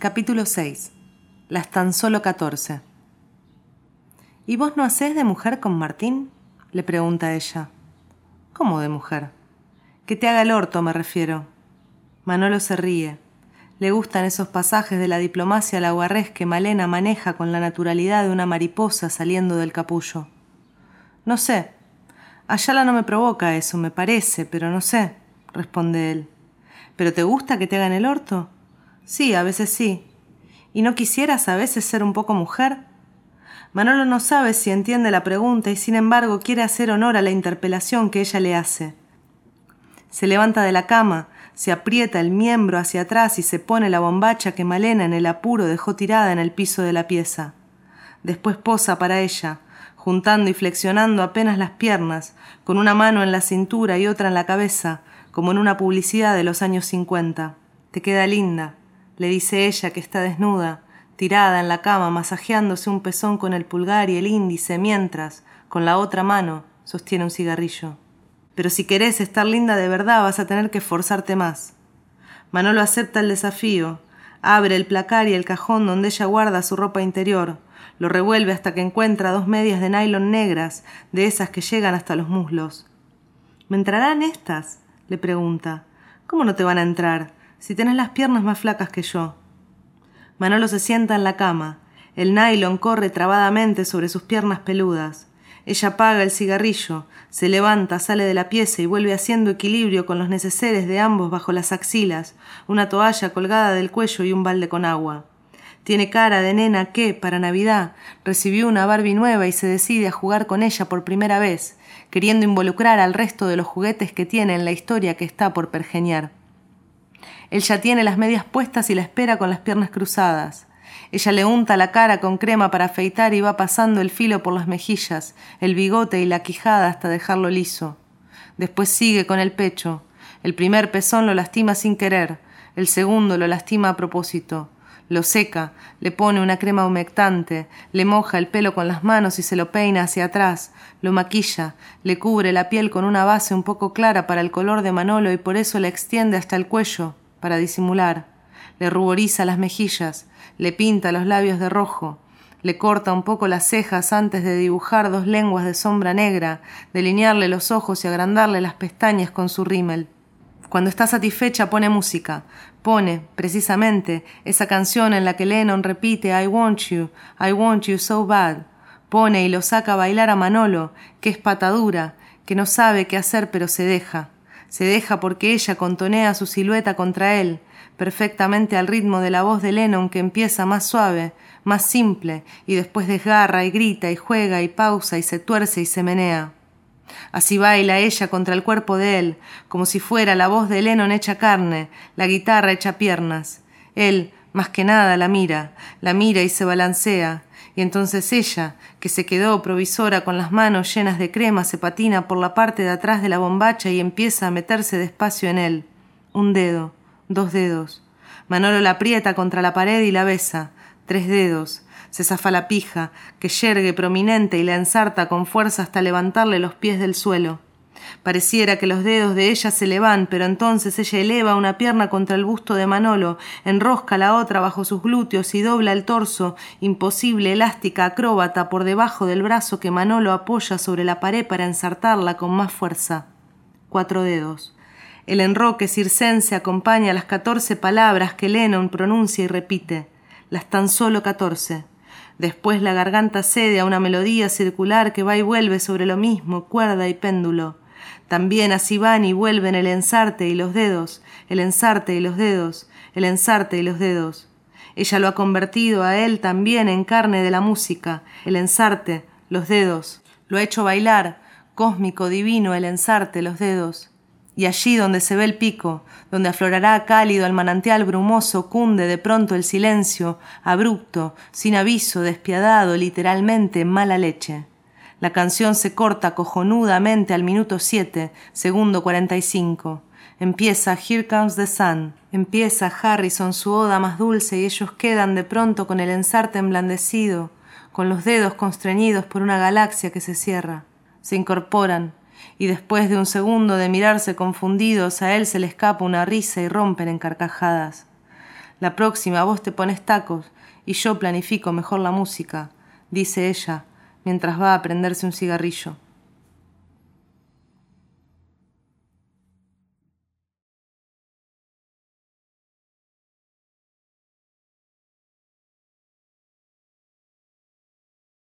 Capítulo 6. Las tan solo catorce. ¿Y vos no hacés de mujer con Martín? le pregunta ella. ¿Cómo de mujer? Que te haga el orto, me refiero. Manolo se ríe. Le gustan esos pasajes de la diplomacia laguarrés que Malena maneja con la naturalidad de una mariposa saliendo del capullo. No sé. Ayala no me provoca eso, me parece, pero no sé, responde él. ¿Pero te gusta que te hagan el orto? Sí, a veces sí. ¿Y no quisieras a veces ser un poco mujer? Manolo no sabe si entiende la pregunta y sin embargo quiere hacer honor a la interpelación que ella le hace. Se levanta de la cama, se aprieta el miembro hacia atrás y se pone la bombacha que Malena en el apuro dejó tirada en el piso de la pieza. Después posa para ella, juntando y flexionando apenas las piernas, con una mano en la cintura y otra en la cabeza, como en una publicidad de los años cincuenta. Te queda linda le dice ella que está desnuda, tirada en la cama, masajeándose un pezón con el pulgar y el índice, mientras, con la otra mano, sostiene un cigarrillo. Pero si querés estar linda de verdad vas a tener que esforzarte más. Manolo acepta el desafío, abre el placar y el cajón donde ella guarda su ropa interior, lo revuelve hasta que encuentra dos medias de nylon negras, de esas que llegan hasta los muslos. ¿Me entrarán estas? le pregunta. ¿Cómo no te van a entrar? Si tenés las piernas más flacas que yo. Manolo se sienta en la cama. El nylon corre trabadamente sobre sus piernas peludas. Ella apaga el cigarrillo, se levanta, sale de la pieza y vuelve haciendo equilibrio con los neceseres de ambos bajo las axilas, una toalla colgada del cuello y un balde con agua. Tiene cara de nena que, para Navidad, recibió una Barbie nueva y se decide a jugar con ella por primera vez, queriendo involucrar al resto de los juguetes que tiene en la historia que está por pergeñar. Él ya tiene las medias puestas y la espera con las piernas cruzadas. Ella le unta la cara con crema para afeitar y va pasando el filo por las mejillas, el bigote y la quijada hasta dejarlo liso. Después sigue con el pecho. El primer pezón lo lastima sin querer, el segundo lo lastima a propósito. Lo seca, le pone una crema humectante, le moja el pelo con las manos y se lo peina hacia atrás, lo maquilla, le cubre la piel con una base un poco clara para el color de Manolo y por eso la extiende hasta el cuello, para disimular, le ruboriza las mejillas, le pinta los labios de rojo, le corta un poco las cejas antes de dibujar dos lenguas de sombra negra, delinearle los ojos y agrandarle las pestañas con su rímel. Cuando está satisfecha pone música, pone, precisamente, esa canción en la que Lennon repite I want you, I want you so bad. Pone y lo saca a bailar a Manolo, que es patadura, que no sabe qué hacer pero se deja. Se deja porque ella contonea su silueta contra él, perfectamente al ritmo de la voz de Lennon que empieza más suave, más simple, y después desgarra y grita y juega y pausa y se tuerce y se menea. Así baila ella contra el cuerpo de él, como si fuera la voz de Lennon hecha carne, la guitarra hecha piernas. Él, más que nada, la mira, la mira y se balancea, y entonces ella, que se quedó provisora con las manos llenas de crema, se patina por la parte de atrás de la bombacha y empieza a meterse despacio en él. Un dedo, dos dedos. Manolo la aprieta contra la pared y la besa. Tres dedos. Se zafa la pija, que yergue prominente y la ensarta con fuerza hasta levantarle los pies del suelo. Pareciera que los dedos de ella se le van, pero entonces ella eleva una pierna contra el busto de Manolo, enrosca la otra bajo sus glúteos y dobla el torso, imposible, elástica, acróbata, por debajo del brazo que Manolo apoya sobre la pared para ensartarla con más fuerza. Cuatro dedos. El enroque circense acompaña las catorce palabras que Lennon pronuncia y repite, las tan solo catorce. Después la garganta cede a una melodía circular que va y vuelve sobre lo mismo, cuerda y péndulo. También así van y vuelven el ensarte y los dedos, el ensarte y los dedos, el ensarte y los dedos. Ella lo ha convertido a él también en carne de la música, el ensarte, los dedos. Lo ha hecho bailar, cósmico, divino, el ensarte, los dedos. Y allí donde se ve el pico, donde aflorará cálido el manantial brumoso, cunde de pronto el silencio, abrupto, sin aviso, despiadado, literalmente mala leche. La canción se corta cojonudamente al minuto siete, segundo cuarenta y cinco. Empieza Here Comes the Sun. Empieza Harrison su oda más dulce y ellos quedan de pronto con el ensarte emblandecido, con los dedos constreñidos por una galaxia que se cierra. Se incorporan y después de un segundo de mirarse confundidos a él se le escapa una risa y rompen en carcajadas. La próxima vos te pones tacos y yo planifico mejor la música, dice ella, mientras va a prenderse un cigarrillo.